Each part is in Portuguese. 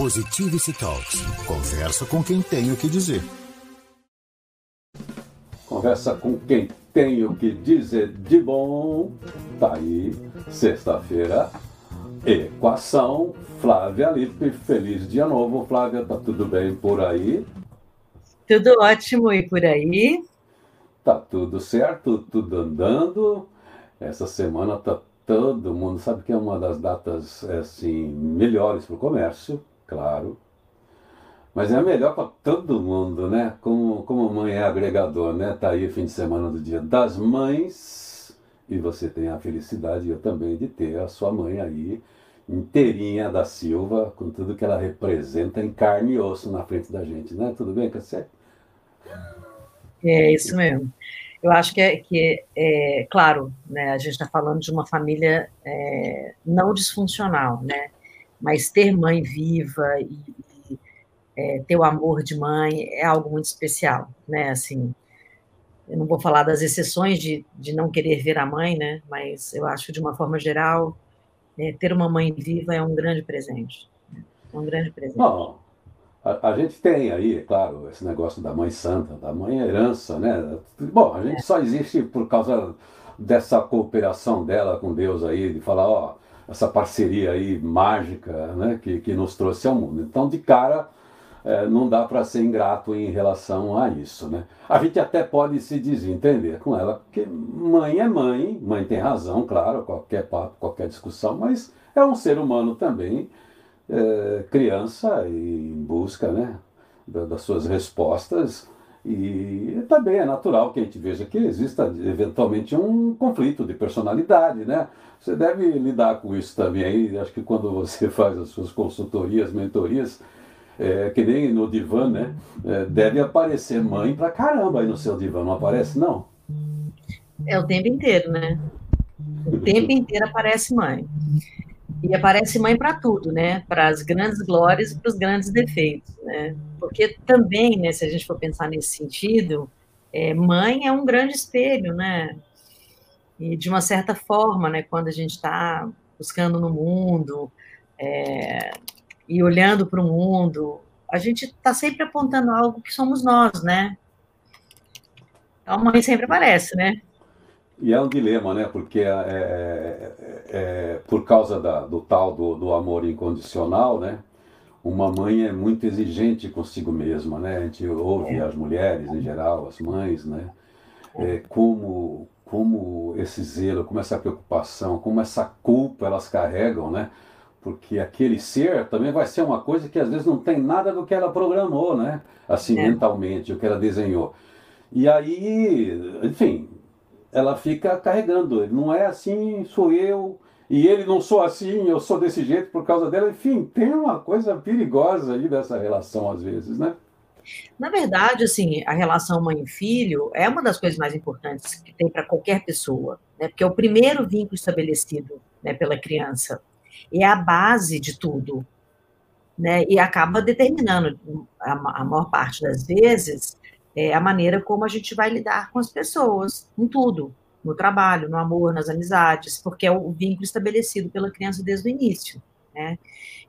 Positivity Talks. Conversa com quem tem o que dizer. Conversa com quem tem o que dizer de bom. Tá aí, sexta-feira. Equação. Flávia Lippe, feliz dia novo. Flávia, tá tudo bem por aí? Tudo ótimo e por aí? Tá tudo certo, tudo andando. Essa semana tá todo mundo sabe que é uma das datas assim melhores para o comércio, claro. Mas é melhor para todo mundo, né? Como, como mãe é agregador, né? Tá aí o fim de semana do Dia das Mães e você tem a felicidade, eu também, de ter a sua mãe aí inteirinha da Silva, com tudo que ela representa em carne e osso na frente da gente, né? Tudo bem, Cassé? É isso mesmo. Eu acho que é, que é, é claro, né, a gente está falando de uma família é, não disfuncional, né? Mas ter mãe viva e, e é, ter o amor de mãe é algo muito especial, né? Assim, eu não vou falar das exceções de, de não querer ver a mãe, né? Mas eu acho, de uma forma geral, é, ter uma mãe viva é um grande presente. Né? É um grande presente. Bom, a, a, gente tem aí, é claro, esse negócio da mãe santa, da mãe herança, né? Bom, a gente só existe por causa dessa cooperação dela com Deus aí, de falar, ó, essa parceria aí mágica, né, que, que nos trouxe ao mundo. Então, de cara, é, não dá para ser ingrato em relação a isso, né? A gente até pode se desentender com ela, porque mãe é mãe, mãe tem razão, claro, qualquer papo, qualquer discussão, mas é um ser humano também é, criança em busca né, das suas respostas. E também é natural que a gente veja que exista eventualmente um conflito de personalidade, né? Você deve lidar com isso também. Acho que quando você faz as suas consultorias, mentorias, é, que nem no divã, né? É, deve aparecer mãe pra caramba aí no seu divã, não aparece, não? É o tempo inteiro, né? O tempo inteiro aparece mãe. E aparece mãe para tudo, né? Para as grandes glórias e para os grandes defeitos, né? Porque também, né, se a gente for pensar nesse sentido, é, mãe é um grande espelho, né? E de uma certa forma, né, quando a gente está buscando no mundo é, e olhando para o mundo, a gente está sempre apontando algo que somos nós, né? Então, a mãe sempre aparece, né? E é um dilema, né? Porque é, é, é, é por causa da, do tal do, do, amor incondicional, né? Uma mãe é muito exigente consigo mesma, né? A gente ouve as mulheres em geral, as mães, né? É, como, como esse zelo, como essa preocupação, como essa culpa elas carregam, né? Porque aquele ser também vai ser uma coisa que às vezes não tem nada do que ela programou, né? Assim, é. mentalmente, o que ela desenhou. E aí, enfim, ela fica carregando. Não é assim, sou eu, e ele não sou assim, eu sou desse jeito por causa dela. Enfim, tem uma coisa perigosa aí dessa relação às vezes, né? Na verdade, assim, a relação mãe-filho é uma das coisas mais importantes que tem para qualquer pessoa, né? Porque é o primeiro vínculo estabelecido né, pela criança. É a base de tudo. Né? E acaba determinando, a, a maior parte das vezes, é, a maneira como a gente vai lidar com as pessoas, em tudo, no trabalho, no amor, nas amizades, porque é o vínculo estabelecido pela criança desde o início, né?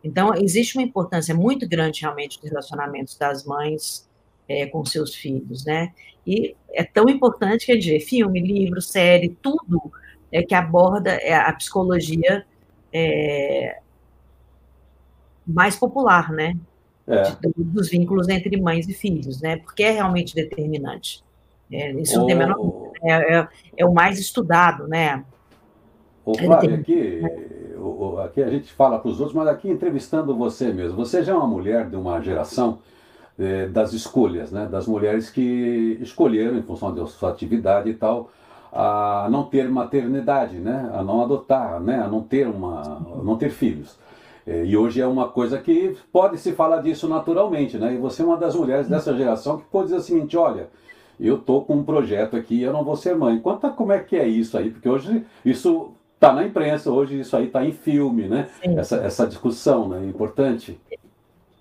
Então, existe uma importância muito grande, realmente, dos relacionamentos das mães é, com seus filhos, né? E é tão importante que a gente vê filme, livro, série, tudo é, que aborda é, a psicologia é, mais popular, né? É. de, dos vínculos entre mães e filhos, né? Porque é realmente determinante. É, isso não tem menor, é, é, é, o mais estudado, né? Ô, Flávia, aqui, aqui a gente fala para os outros, mas aqui entrevistando você mesmo. Você já é uma mulher de uma geração é, das escolhas, né? Das mulheres que escolheram, em função da sua atividade e tal, a não ter maternidade, né? A não adotar, né? A não ter uma, a não ter filhos. É, e hoje é uma coisa que pode se falar disso naturalmente, né? E você é uma das mulheres dessa geração que pode dizer o seguinte: olha, eu tô com um projeto aqui, eu não vou ser mãe. Conta como é que é isso aí, porque hoje isso está na imprensa, hoje isso aí está em filme, né? Essa, essa discussão, né? É importante.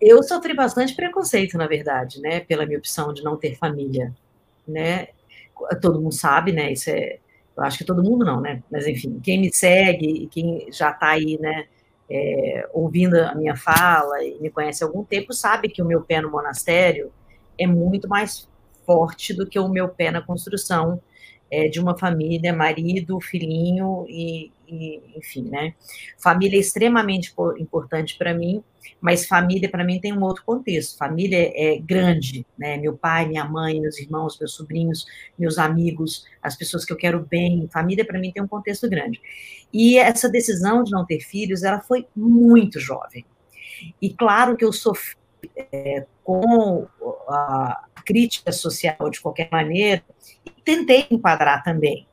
Eu sofri bastante preconceito, na verdade, né? Pela minha opção de não ter família, né? Todo mundo sabe, né? Isso é, eu acho que todo mundo não, né? Mas enfim, quem me segue, quem já está aí, né? É, ouvindo a minha fala e me conhece há algum tempo, sabe que o meu pé no monastério é muito mais forte do que o meu pé na construção é, de uma família, marido, filhinho e, enfim, né? Família é extremamente importante para mim, mas família para mim tem um outro contexto. Família é grande, né? Meu pai, minha mãe, meus irmãos, meus sobrinhos, meus amigos, as pessoas que eu quero bem. Família para mim tem um contexto grande. E essa decisão de não ter filhos, ela foi muito jovem. E claro que eu sofri é, com a crítica social de qualquer maneira, e tentei enquadrar também,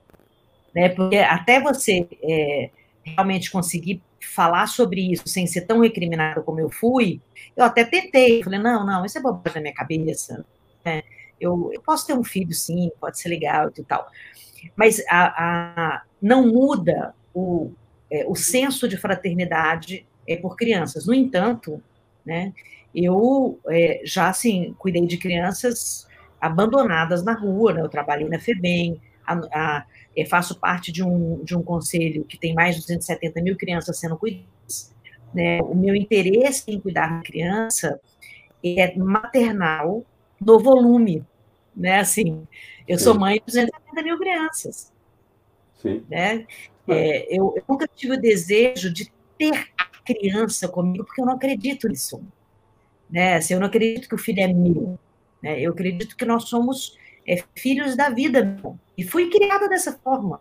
né? Porque até você é, realmente conseguir falar sobre isso sem ser tão recriminado como eu fui, eu até tentei, falei, não, não, isso é bobagem da minha cabeça, né? eu, eu, posso ter um filho, sim, pode ser legal e tal, mas a, a não muda o, é, o senso de fraternidade é, por crianças. No entanto, né, eu é, já, assim, cuidei de crianças abandonadas na rua, né, eu trabalhei na FEBEM, a, a, eu faço parte de um, de um conselho que tem mais de 270 mil crianças sendo cuidadas. Né? O meu interesse em cuidar da criança é maternal no volume. Né? Assim, eu Sim. sou mãe de 270 mil crianças. Sim. Né? É, eu, eu, nunca tive o desejo de ter a criança comigo, porque eu não acredito nisso. Né? Assim, eu não acredito que o filho é meu. Né? Eu acredito que nós somos é, filhos da vida. E fui criada dessa forma.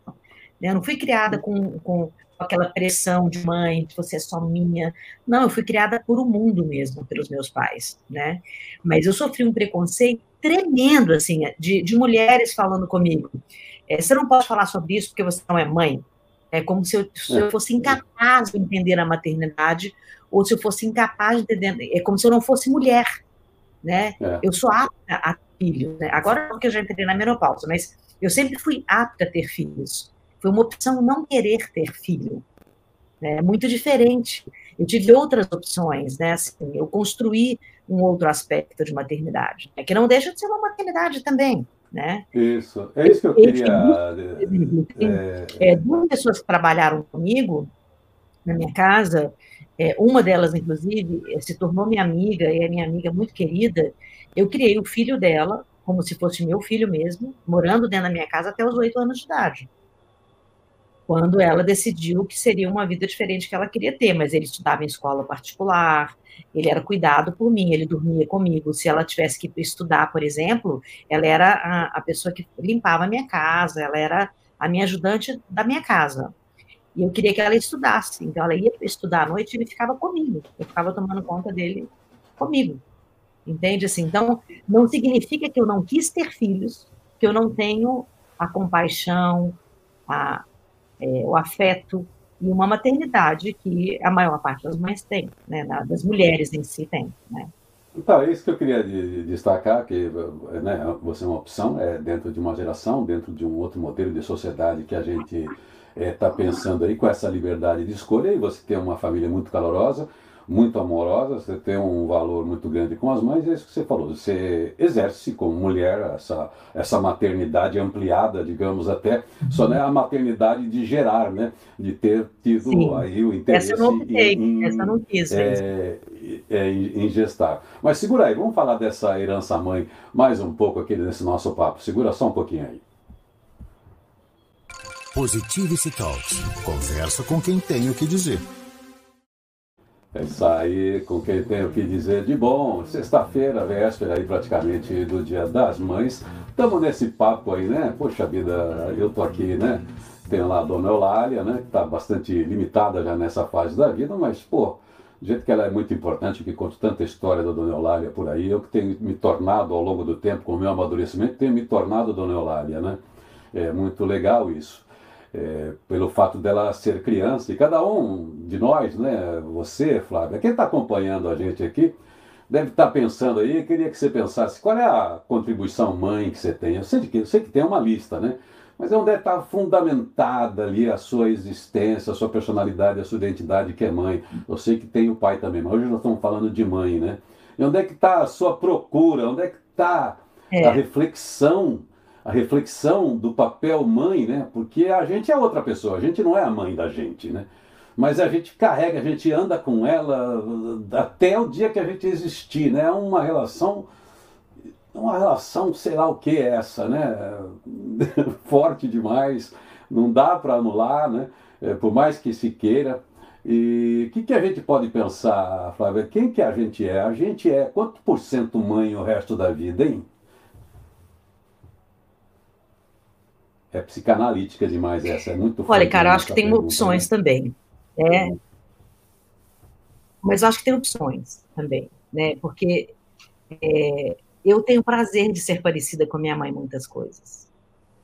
Né? Eu não fui criada com, com aquela pressão de mãe, de você é só minha. Não, eu fui criada por o um mundo mesmo, pelos meus pais, né? Mas eu sofri um preconceito tremendo, assim, de, de mulheres falando comigo. É, você não pode falar sobre isso porque você não é mãe. É como se eu, se eu fosse incapaz de entender a maternidade, ou se eu fosse incapaz de entender. É como se eu não fosse mulher, né? É. Eu sou apta a filhos. Né? Agora não que eu já entrei na menopausa, mas eu sempre fui apta a ter filhos. Foi uma opção não querer ter filho. É muito diferente. Eu tive outras opções, né? Assim, eu construí um outro aspecto de maternidade, né? que não deixa de ser uma maternidade também, né? Isso, é isso que eu queria... É, é... duas pessoas que trabalharam comigo na minha casa, é, uma delas, inclusive, se tornou minha amiga, e é minha amiga muito querida, eu criei o filho dela, como se fosse meu filho mesmo, morando dentro da minha casa até os oito anos de idade. Quando ela decidiu que seria uma vida diferente que ela queria ter, mas ele estudava em escola particular, ele era cuidado por mim, ele dormia comigo. Se ela tivesse que estudar, por exemplo, ela era a, a pessoa que limpava a minha casa, ela era a minha ajudante da minha casa. E eu queria que ela estudasse. Então, ela ia estudar à noite e ele ficava comigo. Eu ficava tomando conta dele comigo. Entende? Assim, então, não significa que eu não quis ter filhos, que eu não tenho a compaixão, a, é, o afeto e uma maternidade que a maior parte das mães tem, né, das mulheres em si tem, né? Então, é isso que eu queria destacar, que né, você é uma opção, é dentro de uma geração, dentro de um outro modelo de sociedade que a gente está é, tá pensando aí com essa liberdade de escolha, e você tem uma família muito calorosa, muito amorosa, você tem um valor muito grande com as mães, é isso que você falou. Você exerce como mulher essa, essa maternidade ampliada, digamos até, só não é a maternidade de gerar, né? De ter tido Sim. aí o interesse essa não em, essa não quis, é, é, em, em gestar. Mas segura aí, vamos falar dessa herança mãe mais um pouco aqui nesse nosso papo. Segura só um pouquinho aí. Positivity Talks. Conversa com quem tem o que dizer. É isso aí, com quem tem o que dizer de bom. Sexta-feira, véspera aí praticamente do Dia das Mães. Estamos nesse papo aí, né? Poxa vida, eu tô aqui, né? Tem lá a Dona Eulália, né? Que está bastante limitada já nessa fase da vida, mas, pô, do jeito que ela é muito importante, que conta tanta história da Dona Eulália por aí, eu que tenho me tornado ao longo do tempo, com o meu amadurecimento, tenho me tornado Dona Eulália, né? É muito legal isso é, pelo fato dela ser criança, e cada um de nós, né, você, Flávia, quem está acompanhando a gente aqui, deve estar tá pensando aí, queria que você pensasse, qual é a contribuição mãe que você tem? Eu sei que, eu sei que tem uma lista, né? Mas é onde está fundamentada ali a sua existência, a sua personalidade, a sua identidade que é mãe. Eu sei que tem o pai também, mas hoje nós estamos falando de mãe, né? E onde é que está a sua procura? Onde é que está é. a reflexão a reflexão do papel mãe, né? Porque a gente é outra pessoa, a gente não é a mãe da gente, né? mas a gente carrega, a gente anda com ela até o dia que a gente existir, né? É uma relação, uma relação, sei lá o que é essa, né? Forte demais, não dá para anular, né? É, por mais que se queira. E o que, que a gente pode pensar, Flávia? Quem que a gente é? A gente é quanto por cento mãe o resto da vida, hein? É psicanalítica demais essa, é muito Olha, cara, eu acho que tem pergunta, opções né? também. Né? Mas eu acho que tem opções também, né? Porque é, eu tenho prazer de ser parecida com minha mãe em muitas coisas.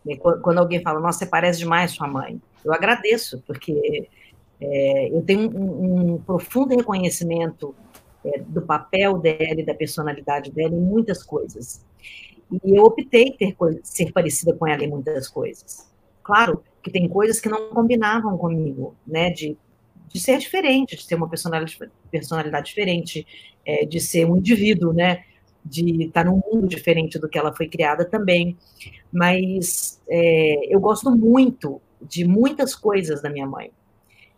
Né? Quando alguém fala, nossa, você parece demais sua mãe, eu agradeço, porque é, eu tenho um, um profundo reconhecimento é, do papel dela e da personalidade dela em muitas coisas. E eu optei ter ser parecida com ela em muitas coisas. Claro que tem coisas que não combinavam comigo, né? De, de ser diferente, de ter uma personalidade, diferente, é, de ser um indivíduo, né? De estar num mundo diferente do que ela foi criada também. Mas é, eu gosto muito de muitas coisas da minha mãe.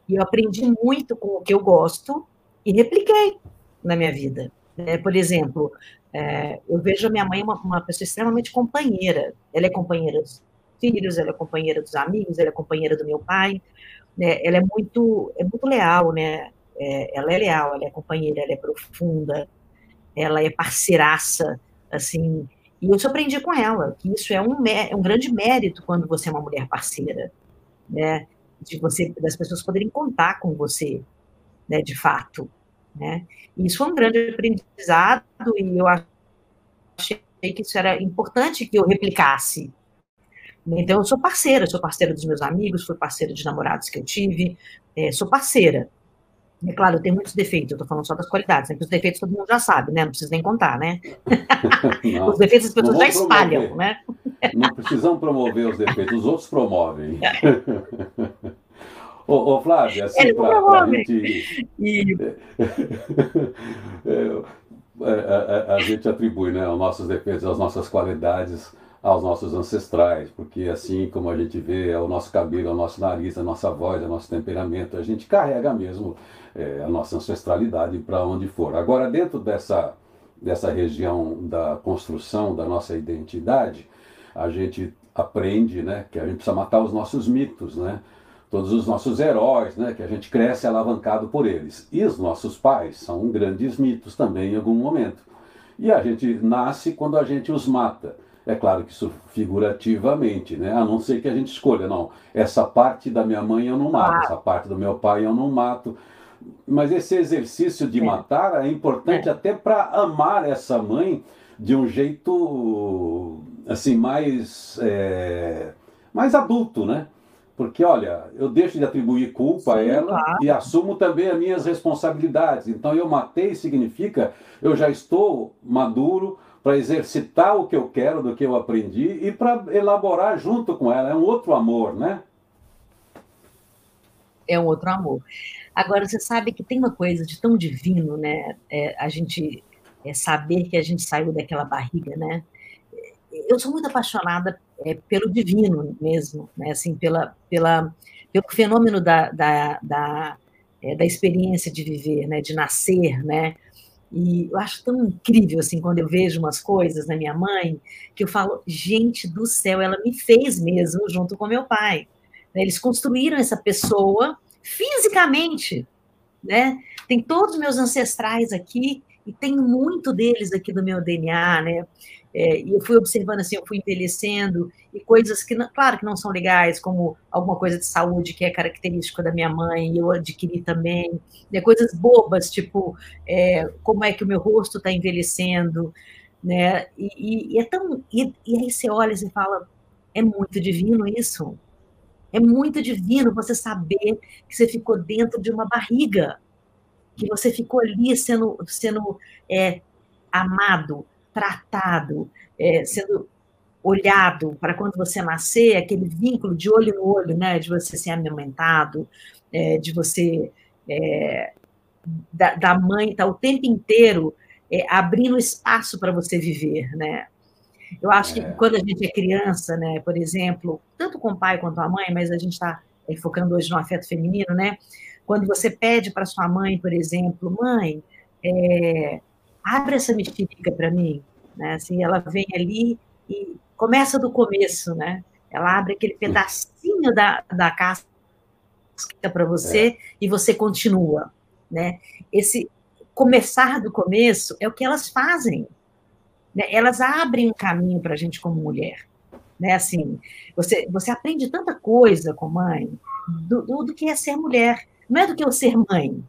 E eu aprendi muito com o que eu gosto e repliquei na minha vida. Né? Por exemplo, é, eu vejo a minha mãe uma, uma pessoa extremamente companheira. Ela é companheira dos filhos, ela é companheira dos amigos, ela é companheira do meu pai. Né? Ela é muito, é muito leal, né? É, ela é leal, ela é companheira, ela é profunda, ela é parceiraça, assim. E eu aprendi com ela que isso é um, é um grande mérito quando você é uma mulher parceira, né? De você, das pessoas poderem contar com você, né? De fato. Né? Isso foi um grande aprendizado e eu achei que isso era importante que eu replicasse. Então, eu sou parceira, sou parceira dos meus amigos, fui parceira de namorados que eu tive, é, sou parceira. É claro, eu tenho muitos defeitos, eu estou falando só das qualidades, né? os defeitos todo mundo já sabe, né? Não precisa nem contar, né? Não, os defeitos as pessoas já espalham, promover. né? Não precisam promover os defeitos, os outros promovem. Ô, ô Flávia, assim, para a gente. E... É, a, a, a, gente atribui né, os nossos defeitos, as nossas qualidades aos nossos ancestrais, porque assim como a gente vê, é o nosso cabelo, é o nosso nariz, a nossa voz, é o nosso temperamento, a gente carrega mesmo é, a nossa ancestralidade para onde for. Agora, dentro dessa, dessa região da construção da nossa identidade, a gente aprende né, que a gente precisa matar os nossos mitos, né? Todos os nossos heróis, né, que a gente cresce alavancado por eles. E os nossos pais são grandes mitos também em algum momento. E a gente nasce quando a gente os mata. É claro que isso figurativamente, né? A não ser que a gente escolha, não, essa parte da minha mãe eu não mato, essa parte do meu pai eu não mato. Mas esse exercício de é. matar é importante é. até para amar essa mãe de um jeito assim mais é, mais adulto, né? Porque, olha, eu deixo de atribuir culpa Sim, a ela claro. e assumo também as minhas responsabilidades. Então, eu matei significa eu já estou maduro para exercitar o que eu quero, do que eu aprendi e para elaborar junto com ela. É um outro amor, né? É um outro amor. Agora, você sabe que tem uma coisa de tão divino, né? É, a gente é saber que a gente saiu daquela barriga, né? Eu sou muito apaixonada é, pelo divino mesmo, né? assim, pela, pela, pelo fenômeno da, da, da, é, da experiência de viver, né? de nascer, né? E eu acho tão incrível, assim, quando eu vejo umas coisas na minha mãe, que eu falo, gente do céu, ela me fez mesmo junto com meu pai. Né? Eles construíram essa pessoa fisicamente, né? Tem todos os meus ancestrais aqui e tem muito deles aqui do meu DNA, né? É, e eu fui observando assim, eu fui envelhecendo, e coisas que, claro que não são legais, como alguma coisa de saúde que é característica da minha mãe, eu adquiri também, né, coisas bobas, tipo é, como é que o meu rosto está envelhecendo, né? E, e, e é tão. E, e aí você olha e fala, é muito divino isso. É muito divino você saber que você ficou dentro de uma barriga, que você ficou ali sendo, sendo é, amado, tratado, é, sendo olhado para quando você nascer, aquele vínculo de olho no olho, né, de você ser amamentado, é, de você é, da, da, mãe estar tá o tempo inteiro é, abrindo espaço para você viver, né? Eu acho que é. quando a gente é criança, né, por exemplo, tanto com o pai quanto a mãe, mas a gente está é, focando hoje no afeto feminino, né? Quando você pede para sua mãe, por exemplo, mãe, é, abre essa mexerica para mim, né? Assim, ela vem ali e começa do começo, né? Ela abre aquele pedacinho da, da casca para você é. e você continua, né? Esse começar do começo é o que elas fazem. Né? Elas abrem um caminho para a gente como mulher. Né? Assim, você, você aprende tanta coisa com mãe do, do, do que é ser mulher. Não é do que é ser mãe,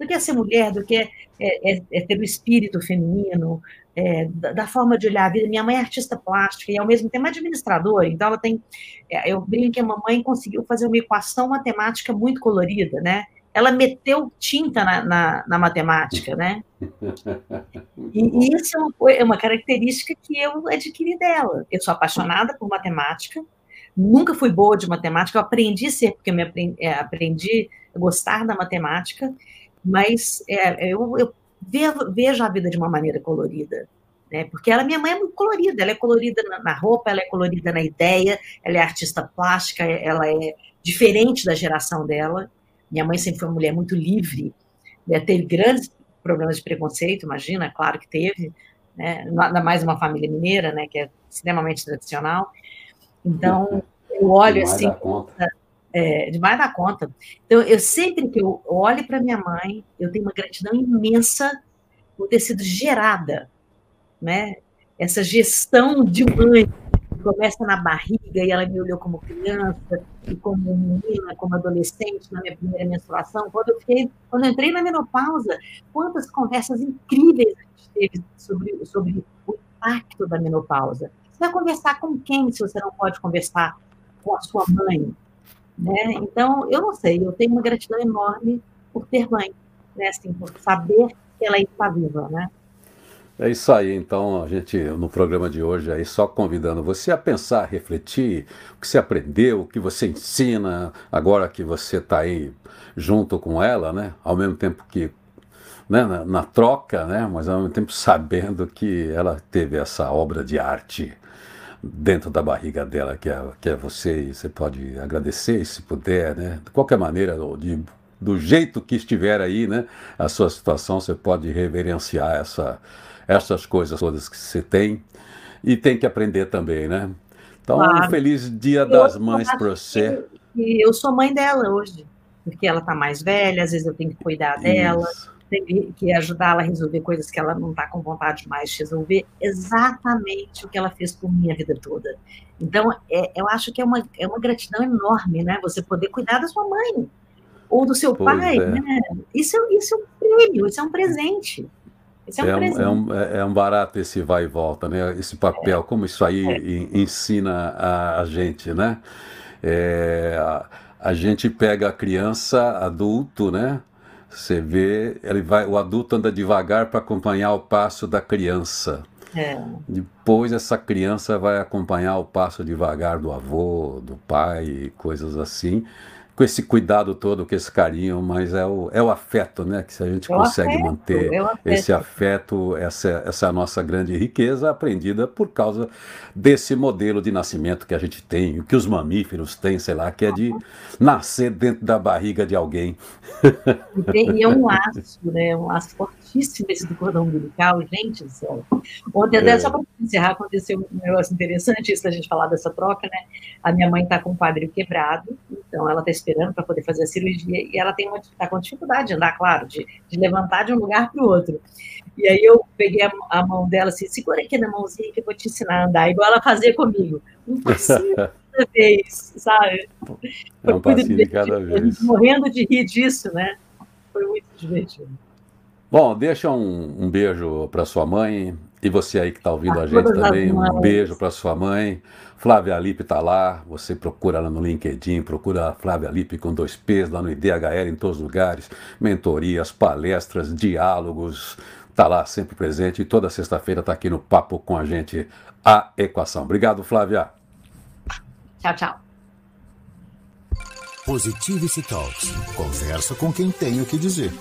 do que é ser mulher, do que é, é, é, é ter o espírito feminino, é, da, da, forma de olhar a vida. Minha mãe é artista plástica e, ao mesmo tempo, administradora, então ela tem. É, eu brinco que a mamãe conseguiu fazer uma equação matemática muito colorida, né? Ela meteu tinta na, na, na matemática, né? E, e isso é uma, é uma característica que eu adquiri dela. Eu sou apaixonada por matemática, nunca fui boa de matemática, eu aprendi a ser, porque eu me aprendi, é, aprendi a gostar da matemática, mas é, eu, eu vejo a vida de uma maneira colorida. Né? Porque ela, minha mãe é muito colorida, ela é colorida na, roupa, ela é colorida na ideia, ela é artista plástica, ela é diferente da geração dela. Minha mãe sempre foi uma mulher muito livre, né? teve grandes problemas de preconceito, imagina, claro que teve, né? ainda mais uma família mineira, né, que é extremamente tradicional. Então, eu olho assim, é, demais da conta. Então, eu sempre que eu olho para minha mãe, eu tenho uma gratidão imensa por ter sido gerada, né? Essa gestão de mãe que começa na barriga e ela me olhou como criança e como menina, como adolescente na minha primeira menstruação. Quando eu fiquei, quando eu entrei na menopausa, quantas conversas incríveis a gente teve sobre sobre o impacto da menopausa. Você vai conversar com quem se você não pode conversar com a sua mãe? Né? Então, eu não sei, eu tenho uma gratidão enorme por ter mãe, né? assim, por saber que ela está viva. Né? É isso aí, então a gente no programa de hoje aí só convidando você a pensar, refletir o que você aprendeu, o que você ensina, agora que você está aí junto com ela, né? Ao mesmo tempo que né, na, na, troca, né? Mas ao mesmo tempo sabendo que ela teve essa obra de arte dentro da barriga dela, que é, que é você, e você pode agradecer se puder, né? De qualquer maneira, de, do jeito que estiver aí, né? A sua situação, você pode reverenciar essa, essas coisas todas que você tem e tem que aprender também, né? Então, claro. um feliz Dia das Mães para você. E eu sou mãe dela hoje, porque ela está mais velha, às vezes eu tenho que cuidar dela. Tem que ajudá-la a resolver coisas que ela não está com vontade mais de resolver, exatamente o que ela fez por mim a vida toda. Então, é, eu acho que é uma, é uma gratidão enorme, né? Você poder cuidar da sua mãe ou do seu pois pai, é. né? Isso, é, isso é um prêmio, isso é um presente. É um, é, um, é, um, é, um, barato esse vai e volta, né? Esse papel, como isso aí é. ensina a, a, gente, né? É, a, a, gente pega a criança, adulto, né? Você vê, ele vai, o adulto anda devagar para acompanhar o passo da criança. É. Depois essa criança vai acompanhar o passo devagar do avô, do pai, coisas assim com esse cuidado todo, com esse carinho, mas é o, é o afeto, né? Que se a gente é consegue afeto, manter é afeto. esse afeto, essa, essa nossa grande riqueza aprendida por causa desse modelo de nascimento que a gente tem, que os mamíferos têm, sei lá, que é de nascer dentro da barriga de alguém. E, e é um laço, né? Um laço fortíssimo esse do cordão umbilical, gente do céu. Ontem, até é. só para encerrar, aconteceu um negócio interessante, isso da gente falar dessa troca, né? A minha mãe está com o quadril quebrado, então ela está esperando para poder fazer a cirurgia e ela tem está com dificuldade de andar, claro, de, de levantar de um lugar para o outro. E aí eu peguei a, a, mão dela assim, segura aqui na mãozinha que eu vou te ensinar a andar, igual ela fazia comigo. Um passinho cada vez, sabe? É um passinho de cada vez. Morrendo de rir disso, né? Foi muito divertido. Bom, deixa um, um beijo para sua mãe e você aí que está ouvindo a, a gente também, um beijo para sua mãe. Flávia Lippe está lá, você procura ela no LinkedIn, procura a Flávia Lippe com dois P's lá no IDHL em todos os lugares, mentorias, palestras, diálogos, está lá sempre presente e toda sexta-feira está aqui no Papo com a gente, a Equação. Obrigado, Flávia. Tchau, tchau. Positivity Talks. Conversa com quem tem o que dizer.